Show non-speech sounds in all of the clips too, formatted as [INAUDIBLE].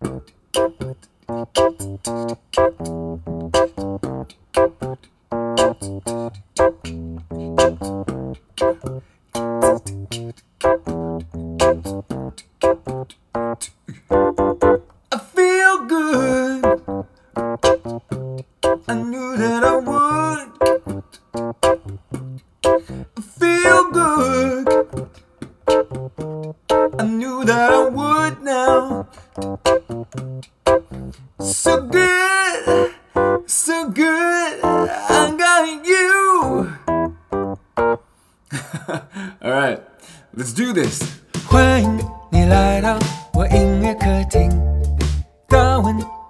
Thank you.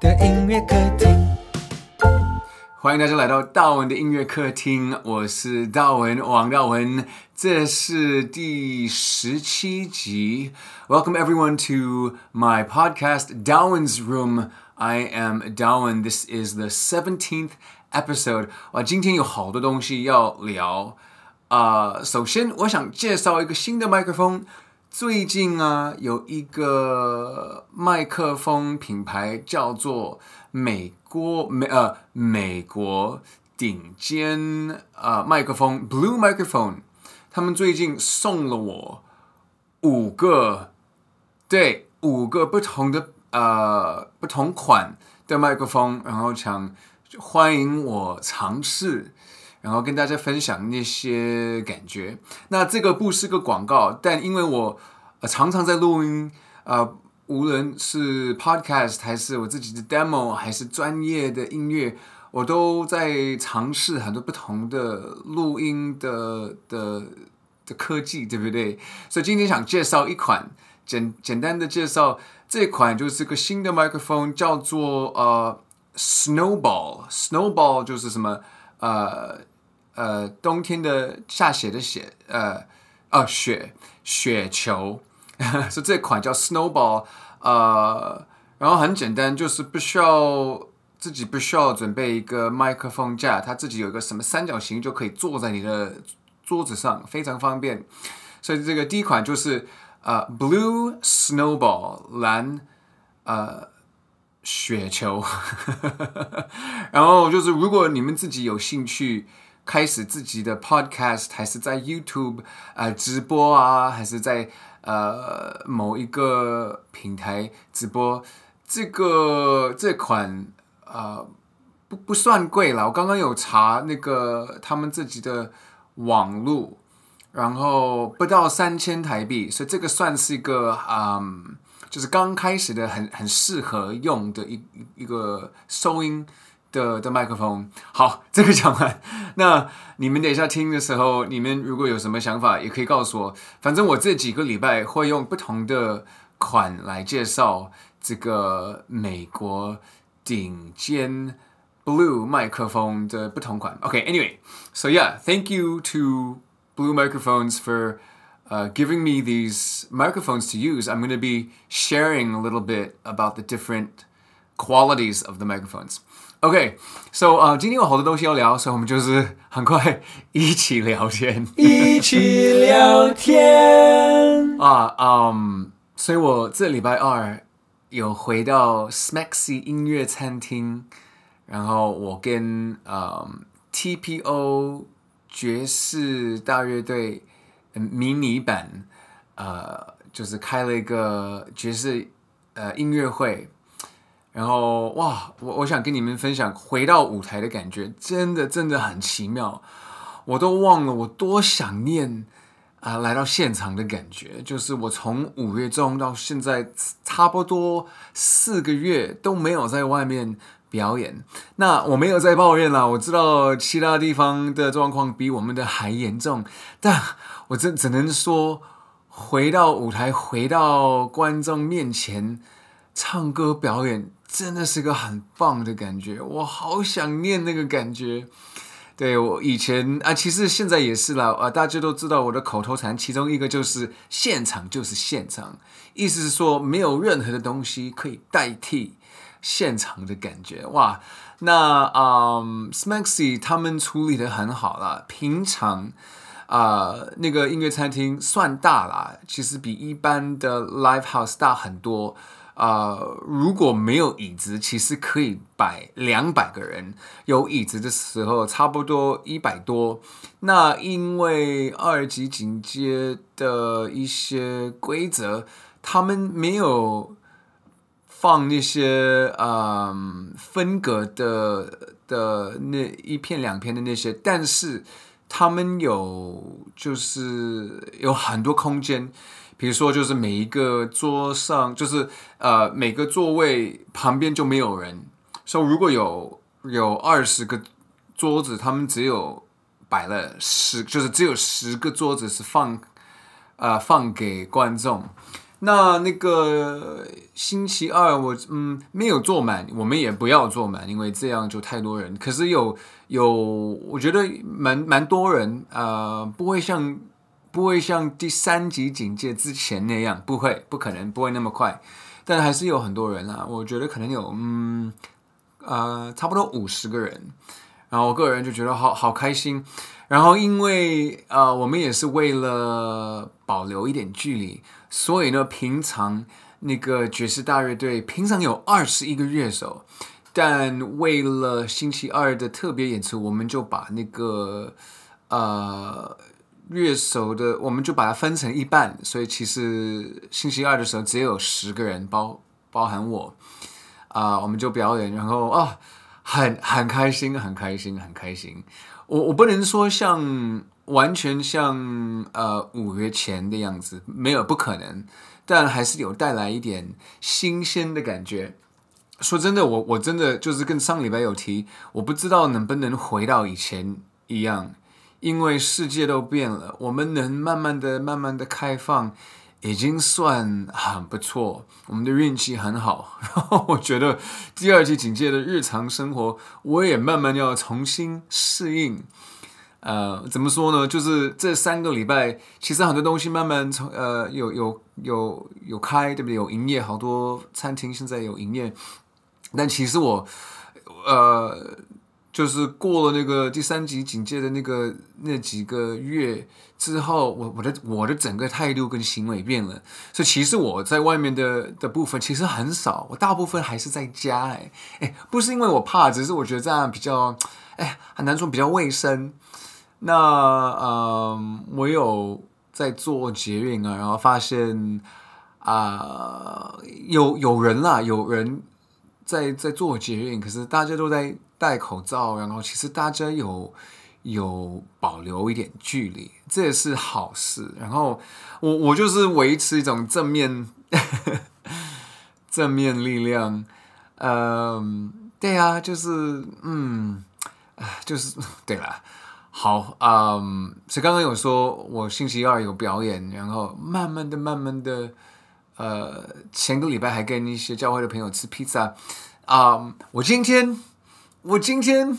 的音乐客厅。欢迎大家来到大文的音乐客厅，我是大文王大文，这是第十七集。Welcome everyone to my podcast, Dawen's Room. I am Dawen. This is the seventeenth episode. 哇，今天有好多东西要聊。啊、首先我想介绍一个新的麦克风。最近啊，有一个麦克风品牌叫做美国美呃美国顶尖呃麦克风 Blue Microphone，他们最近送了我五个，对，五个不同的呃不同款的麦克风，然后想欢迎我尝试。然后跟大家分享那些感觉。那这个不是个广告，但因为我常常在录音，呃，无论是 podcast 还是我自己的 demo，还是专业的音乐，我都在尝试很多不同的录音的的的科技，对不对？所以今天想介绍一款，简简单的介绍，这款就是个新的麦克风，叫做呃 Snowball。Snowball 就是什么？呃呃，冬天的下雪的雪，呃，哦，雪雪球，[LAUGHS] 是这款叫 Snowball，呃，然后很简单，就是不需要自己不需要准备一个麦克风架，它自己有一个什么三角形就可以坐在你的桌子上，非常方便。所以这个第一款就是呃 Blue Snowball 蓝呃。雪球，[LAUGHS] 然后就是如果你们自己有兴趣开始自己的 podcast，还是在 YouTube 啊、呃、直播啊，还是在呃某一个平台直播，这个这款、呃、不不算贵了。我刚刚有查那个他们自己的网路，然后不到三千台币，所以这个算是一个嗯。就是刚开始的很很适合用的一一个收音的的麦克风。好，这个讲完，那你们等一下听的时候，你们如果有什么想法，也可以告诉我。反正我这几个礼拜会用不同的款来介绍这个美国顶尖 Blue 麦克风的不同款。OK，Anyway，so yeah，thank you to Blue Microphones for Uh, giving me these microphones to use, I'm going to be sharing a little bit about the different qualities of the microphones. Okay, so 啊、uh,，今天有好多东西要聊，所以我们就是很快一起聊天，一起聊天 [LAUGHS] 啊，嗯、uh, um,，所以我这礼拜二有回到 Smexy 音乐餐厅，然后我跟嗯、um, TPO 爵士大乐队。迷你版，呃，就是开了一个爵士呃音乐会，然后哇，我我想跟你们分享回到舞台的感觉，真的真的很奇妙，我都忘了我多想念啊、来到现场的感觉，就是我从五月中到现在差不多四个月都没有在外面表演，那我没有在抱怨啦，我知道其他地方的状况比我们的还严重，但。我真只能说，回到舞台，回到观众面前，唱歌表演，真的是个很棒的感觉。我好想念那个感觉。对，我以前啊，其实现在也是啦。啊，大家都知道我的口头禅，其中一个就是“现场就是现场”，意思是说，没有任何的东西可以代替现场的感觉。哇，那啊、嗯、Smexy 他们处理得很好啦，平常。啊、那个音乐餐厅算大啦，其实比一般的 live house 大很多。啊、如果没有椅子，其实可以摆两百个人；有椅子的时候，差不多一百多。那因为二级警戒的一些规则，他们没有放那些嗯、分隔的的那一片两片的那些，但是他们有就是有很多空间。比如说，就是每一个桌上，就是呃，每个座位旁边就没有人。所以如果有有二十个桌子，他们只有摆了十，就是只有十个桌子是放呃放给观众。那那个星期二我嗯没有坐满，我们也不要坐满，因为这样就太多人。可是有有，我觉得蛮蛮多人呃，不会像。不会像第三级警戒之前那样，不会，不可能，不会那么快，但还是有很多人啊。我觉得可能有，嗯，呃，差不多五十个人。然后我个人就觉得好好开心。然后因为呃，我们也是为了保留一点距离，所以呢，平常那个爵士大乐队平常有二十一个乐手，但为了星期二的特别演出，我们就把那个呃。乐手的，我们就把它分成一半，所以其实星期二的时候只有十个人，包包含我，啊、我们就表演，然后啊，很很开心，很开心，很开心。我我不能说像完全像呃五月前的样子，没有不可能，但还是有带来一点新鲜的感觉。说真的，我我真的就是跟上礼拜有提，我不知道能不能回到以前一样。因为世界都变了，我们能慢慢的、慢慢的开放，已经算很不错。我们的运气很好。然后我觉得第二季警戒的日常生活，我也慢慢要重新适应。呃，怎么说呢？就是这三个礼拜，其实很多东西慢慢从呃有有有有开，对不对？有营业，好多餐厅现在有营业。但其实我呃。就是过了那个第三级警戒的那个那几个月之后，我我的我的整个态度跟行为变了，所以其实我在外面的的部分其实很少，我大部分还是在家。哎哎，不是因为我怕，只是我觉得这样比较哎很难说比较卫生。那嗯、呃，我有在做捷运啊，然后发现啊、有有人啦，有人在在做捷运，可是大家都在。戴口罩，然后其实大家有有保留一点距离，这也是好事。然后我我就是维持一种正面 [LAUGHS] 正面力量，嗯，对啊，就是嗯，就是对了，好，嗯，所以刚刚有说我星期二有表演，然后慢慢的、慢慢的，呃，前个礼拜还跟一些教会的朋友吃披萨，啊、嗯，我今天。我今天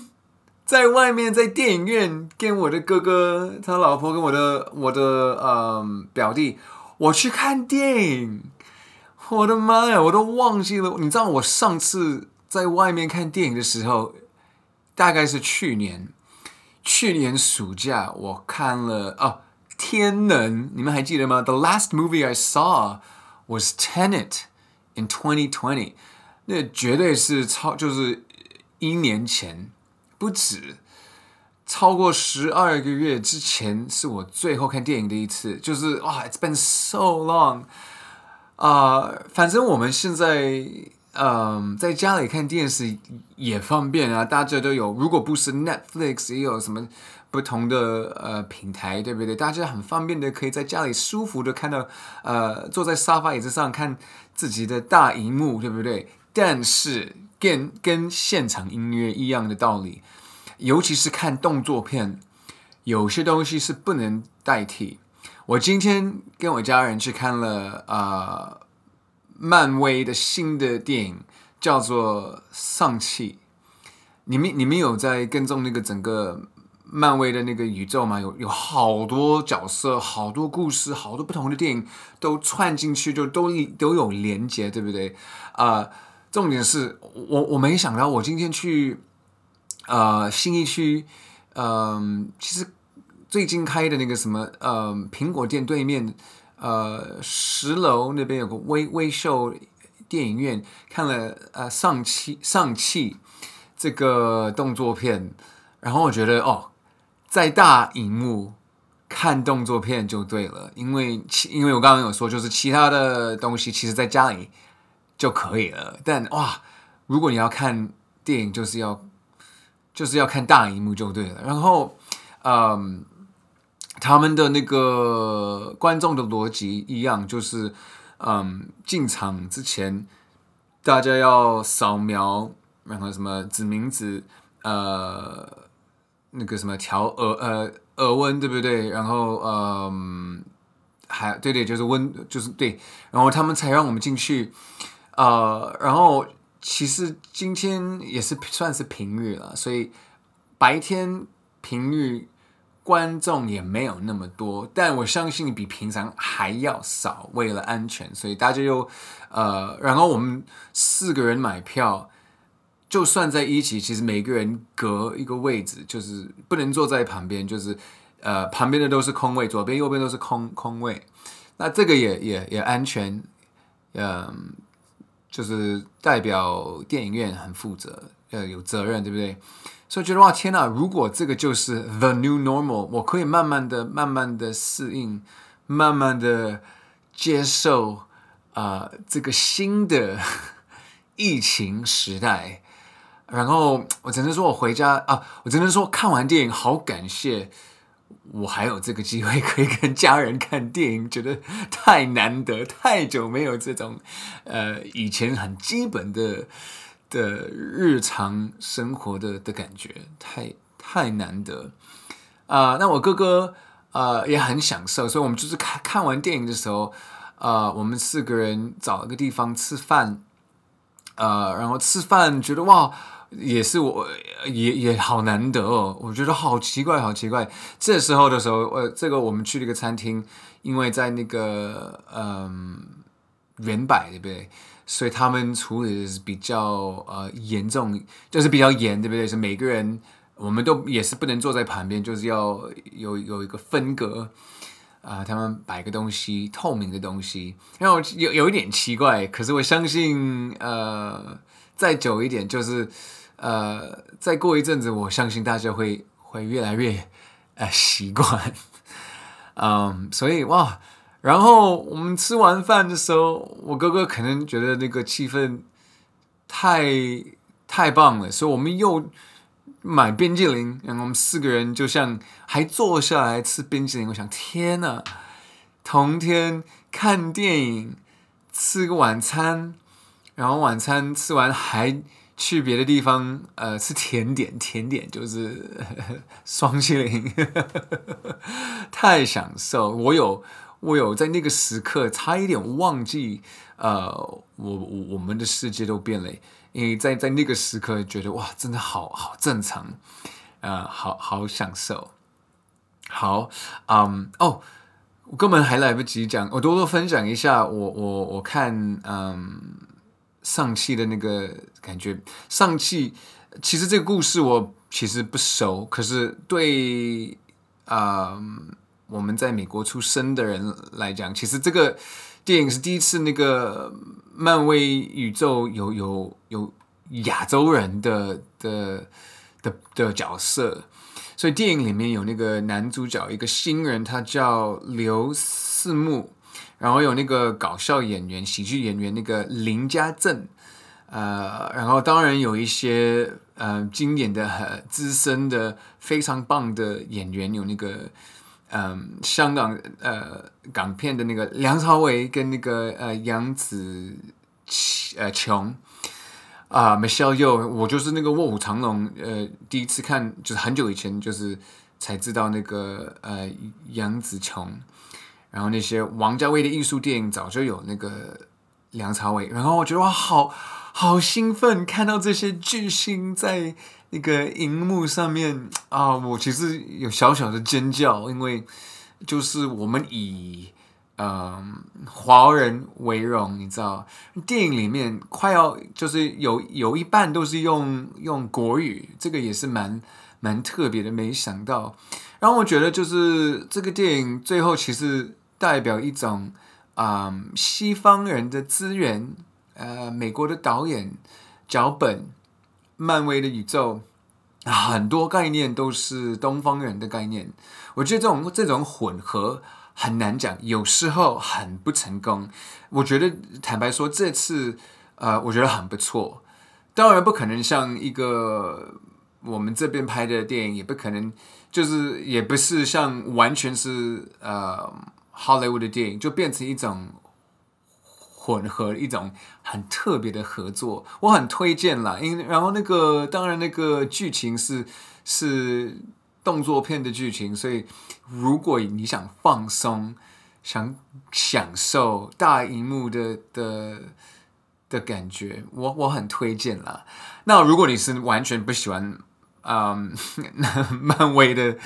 在外面，在电影院跟我的哥哥、他老婆跟我的我的嗯表弟，我去看电影。我的妈呀，我都忘记了。你知道我上次在外面看电影的时候，大概是去年，去年暑假我看了哦，《天能》，你们还记得吗？The last movie I saw was Tenet in 2020。那绝对是超，就是。一年前不止，超过十二个月之前是我最后看电影的一次，就是哇，It's been so long 啊、呃！反正我们现在嗯、在家里看电视也方便啊，大家都有。如果不是 Netflix，也有什么不同的呃平台，对不对？大家很方便的可以在家里舒服的看到，呃，坐在沙发椅子上看自己的大荧幕，对不对？但是。跟跟现场音乐一样的道理，尤其是看动作片，有些东西是不能代替。我今天跟我家人去看了啊、漫威的新的电影，叫做《丧气》。你们你们有在跟踪那个整个漫威的那个宇宙吗？有有好多角色，好多故事，好多不同的电影都串进去，就都都有连接，对不对？啊、重点是我我没想到，我今天去呃新义区，嗯、呃，其实最近开的那个什么呃苹果店对面，呃十楼那边有个微微秀电影院看了呃上期上期这个动作片，然后我觉得哦，在大荧幕看动作片就对了，因为其因为我刚刚有说，就是其他的东西其实在家里就可以了，但哇，如果你要看电影，就是要就是要看大荧幕就对了，然后嗯。他们的那个观众的逻辑一样，就是，嗯，进场之前大家要扫描，然后什么指名字，呃，那个什么调耳呃耳温对不对？然后嗯，还对对，就是温就是对，然后他们才让我们进去，呃，然后其实今天也是算是平日了，所以白天平日。观众也没有那么多，但我相信比平常还要少。为了安全，所以大家又呃，然后我们四个人买票，就算在一起，其实每个人隔一个位置，就是不能坐在旁边，就是呃，旁边的都是空位，左边右边都是空空位。那这个也也也安全，嗯、就是代表电影院很负责，呃，有责任，对不对？所以觉得哇天哪！如果这个就是 the new normal，我可以慢慢的、慢慢的适应，慢慢的接受啊、呃、这个新的 [LAUGHS] 疫情时代。然后我只能说我回家啊，我只能说看完电影好感谢我还有这个机会可以跟家人看电影，觉得太难得，太久没有这种呃以前很基本的。的日常生活的的感觉太太难得啊、那我哥哥呃也很享受，所以我们就是看看完电影的时候，呃，我们四个人找了个地方吃饭，呃，然后吃饭觉得哇，也是我也也好难得哦，我觉得好奇怪，好奇怪。这时候的时候，呃，这个我们去了一个餐厅，因为在那个嗯远百对不对？所以他们处理的是比较呃严重，就是比较严，对不对？是每个人，我们都也是不能坐在旁边，就是要有有一个分隔啊、他们摆个东西，透明的东西，然后有有一点奇怪，可是我相信，呃，再久一点，就是呃，再过一阵子，我相信大家会会越来越呃习惯。[LAUGHS] 嗯，所以哇。然后我们吃完饭的时候，我哥哥可能觉得那个气氛太太棒了，所以我们又买冰淇淋，然后我们四个人就像还坐下来吃冰淇淋。我想，天呐，同天看电影，吃个晚餐，然后晚餐吃完还去别的地方，呃，吃甜点，甜点就是 [LAUGHS] 双淇淋，[LAUGHS] 太享受。我有。我有在那个时刻差一点忘记，呃，我我我们的世界都变了，因为在在那个时刻觉得哇，真的好好正常，呃，好好享受，好，嗯，哦，我根本还来不及讲，我多多分享一下我我我看嗯尚气的那个感觉，尚气其实这个故事我其实不熟，可是对，啊。我们在美国出生的人来讲，其实这个电影是第一次那个漫威宇宙有有有亚洲人的的的的角色，所以电影里面有那个男主角一个新人，他叫刘四木，然后有那个搞笑演员、喜剧演员那个林家正，呃，然后当然有一些呃经典的、很资深的、非常棒的演员，有那个。嗯，香港呃港片的那个梁朝伟跟那个呃杨紫呃琼啊 Michelle Yo 我就是那个卧虎藏龙呃第一次看就是很久以前就是才知道那个呃杨紫琼，然后那些王家卫的艺术电影早就有那个梁朝伟，然后我觉得哇好好兴奋看到这些巨星在。那个荧幕上面啊，我其实有小小的尖叫，因为就是我们以嗯华人为荣，你知道，电影里面快要就是有有一半都是用用国语，这个也是蛮蛮特别的，没想到。然后我觉得就是这个电影最后其实代表一种啊、嗯、西方人的资源。呃，美国的导演脚本，漫威的宇宙，很多概念都是东方人的概念。我觉得这种这种混合很难讲，有时候很不成功。我觉得坦白说，这次呃，我觉得很不错。当然不可能像一个我们这边拍的电影，也不可能就是也不是像完全是呃好莱坞的电影，就变成一种。混合一种很特别的合作，我很推荐啦。因然后那个当然那个剧情是是动作片的剧情，所以如果你想放松、想享受大荧幕的的的感觉，我我很推荐啦。那如果你是完全不喜欢嗯 [LAUGHS] 漫威的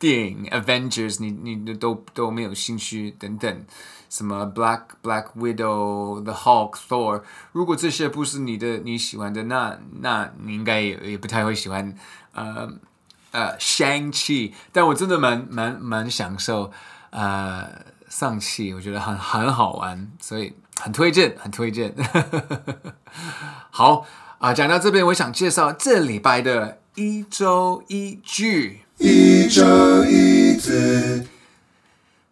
电影 Avengers，你你都都没有兴趣等等。什么 Black Black Widow、The Hulk、Thor，如果这些不是你的你喜欢的，那那你应该也也不太会喜欢呃呃 Shang-Chi，但我真的蛮蛮蛮享受呃上汽，我觉得很很好玩，所以很推荐，很推荐。[LAUGHS] 好啊，讲到这边，我想介绍这礼拜的一周一句，一周一字。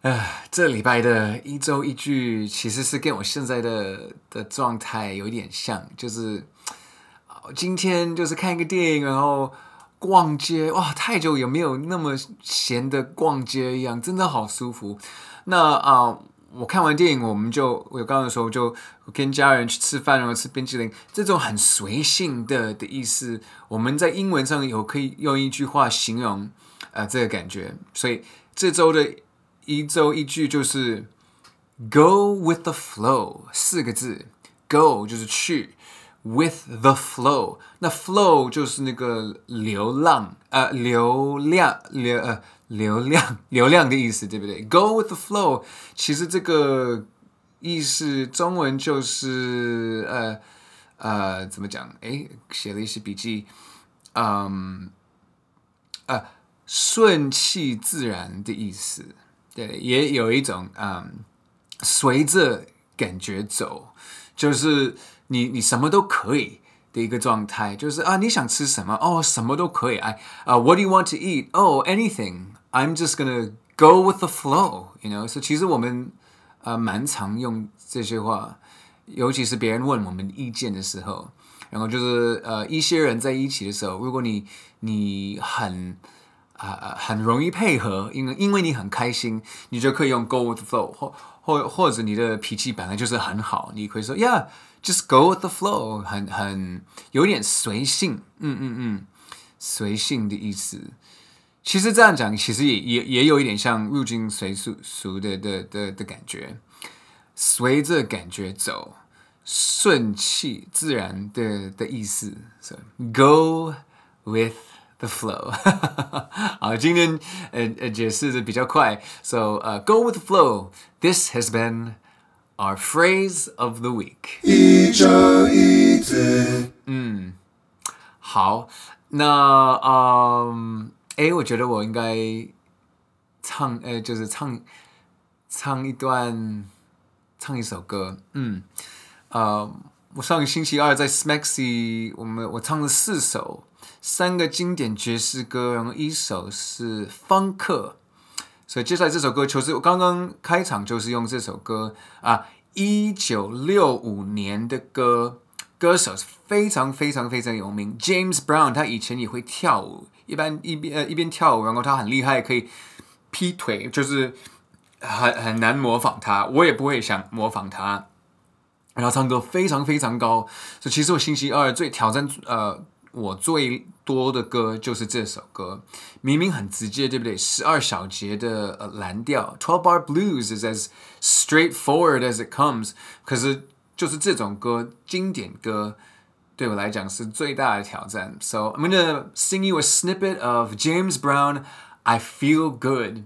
唉，这礼拜的一周一句其实是跟我现在的的状态有点像，就是今天就是看一个电影，然后逛街，哇，太久也没有那么闲的逛街一样，真的好舒服。那啊、呃，我看完电影，我们就我刚刚的时候就跟家人去吃饭，然后吃冰淇淋，这种很随性的的意思，我们在英文上有可以用一句话形容呃这个感觉，所以这周的。一周一句就是 “Go with the flow” 四个字，“Go” 就是去，“with the flow” 那 “flow” 就是那个流浪，呃，流量，流呃流量 [LAUGHS] 流量的意思，对不对？“Go with the flow” 其实这个意思中文就是呃呃怎么讲？诶，写了一些笔记，嗯，呃，顺其自然的意思。对，也有一种嗯，随着感觉走，就是你你什么都可以的一个状态，就是啊，你想吃什么哦，什么都可以。哎啊，What do you want to eat? Oh, anything. I'm just gonna go with the flow. You know, so 其实我们呃蛮常用这些话，尤其是别人问我们意见的时候，然后就是呃一些人在一起的时候，如果你你很。啊啊，很容易配合，因为因为你很开心，你就可以用 go with the flow，或或或者你的脾气本来就是很好，你可以说 yeah，just go with the flow，很很有点随性，嗯嗯嗯，随性的意思。其实这样讲，其实也也也有一点像入境随俗俗的的的的感觉，随着感觉走，顺其自然的的意思。So go with The flow，[LAUGHS] 好，今天呃呃解释的比较快，so 呃、uh, go with the flow. This has been our phrase of the week。一周一字，嗯，好，那嗯， 哎，我觉得我应该唱，呃，就是唱唱一段，唱一首歌，嗯，呃，我上个星期二在 Smexy，我们我唱了四首。三个经典爵士歌，然后一首是方克，所以接下来这首歌就是我刚刚开场就是用这首歌啊，一九六五年的歌，歌手是非常非常非常有名，James Brown，他以前也会跳舞，一般一边呃一边跳舞，然后他很厉害，可以劈腿，就是很很难模仿他，我也不会想模仿他，然后唱歌非常非常高，所以其实我星期二最挑战呃。我最多的歌就是这首歌，明明很直接，对不对？十二小节的呃蓝调，Twelve Bar Blues is as straightforward as it comes。可是 就是这种歌，经典歌，对我来讲是最大的挑战。So I'm gonna sing you a snippet of James Brown, I Feel Good。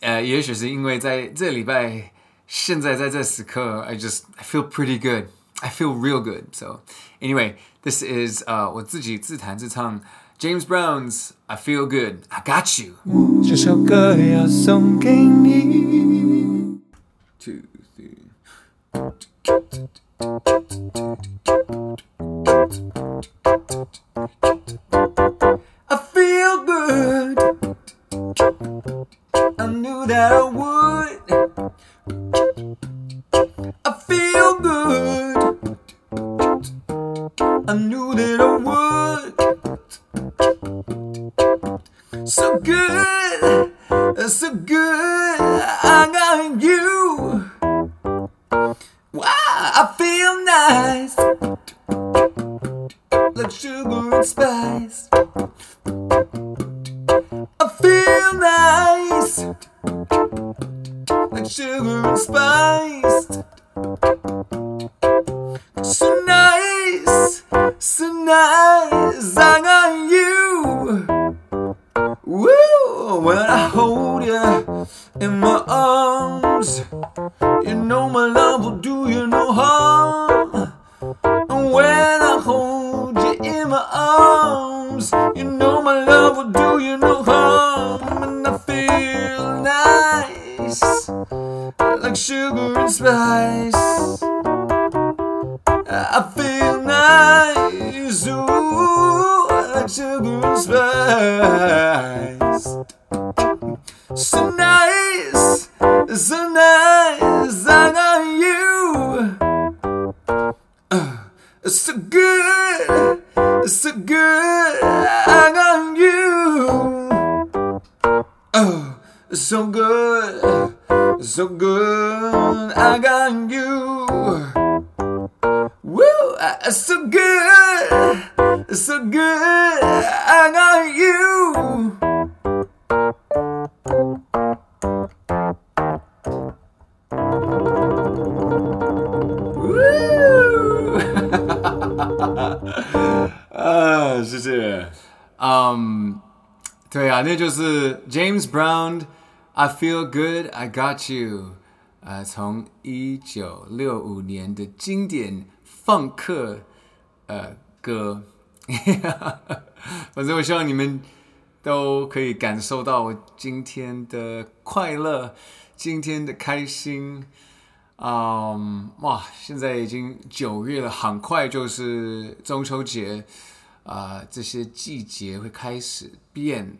呃，也许是因为在这礼拜，现在在这时刻，I just I feel pretty good. I feel real good. So anyway. This is 呃、uh, 我自己自弹自唱 James Brown's I Feel Good I Got You。这首歌要送给你。Two three。 I feel good. I knew that I would. I feel good. I knew that I arms, you know my love will do you no harm. And I feel nice, like sugar and spice. so good, [LAUGHS] I got you. Woo!啊，谢谢。嗯，对啊，那就是 James Brown。I feel good, I got you。呃，从一九六五年的经典放克呃歌， 反 [LAUGHS] 正我希望你们都可以感受到我今天的快乐，今天的开心。嗯，哇，现在已经九月了，很快就是中秋节啊，这些季节会开始变。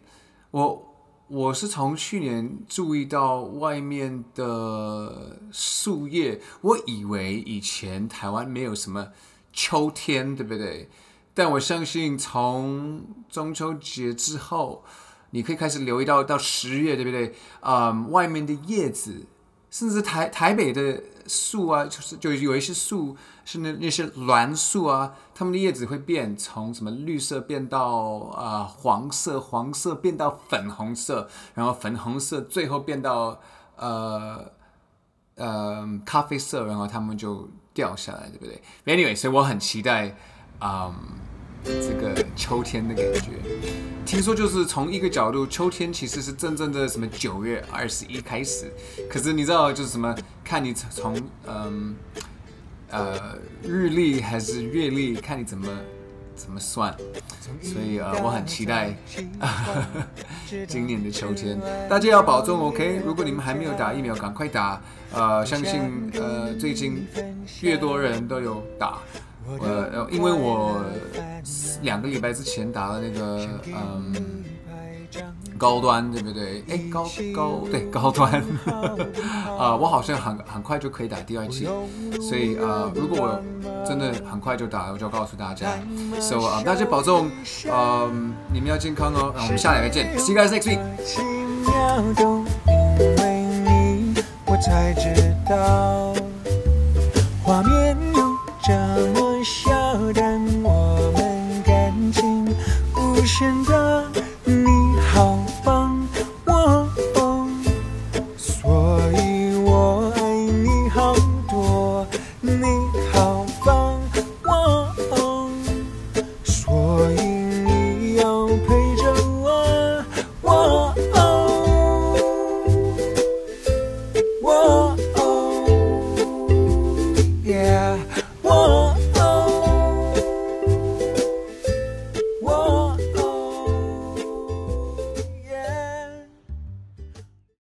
我。我是从去年注意到外面的树叶，我以为以前台湾没有什么秋天，对不对？但我相信从中秋节之后，你可以开始留意到到十月，对不对？啊、嗯，外面的叶子，甚至台台北的树啊，就是就有一些树。是那那些栾树啊，它们的叶子会变，从什么绿色变到啊、黄色，黄色变到粉红色，然后粉红色最后变到呃呃咖啡色，然后它们就掉下来，对不对？Anyway，所以我很期待啊、嗯、这个秋天的感觉。听说就是从一个角度，秋天其实是真正的什么九月二十一开始，可是你知道就是什么？看你从嗯。呃，日历还是月历，看你怎么怎么算。所以呃，我很期待今年的秋天。大家要保重，OK？如果你们还没有打疫苗，赶快打。呃，相信呃，最近越多人都有打。呃，因为我两个礼拜之前打了那个嗯。高端对不对？哎，高高对高端，[LAUGHS] 啊、我好像很很快就可以打第二期，所以呃，如果我真的很快就打，我就告诉大家。So 啊、呃，大家保重，呃，你们要健康哦。那我们下礼拜见，See you guys next week。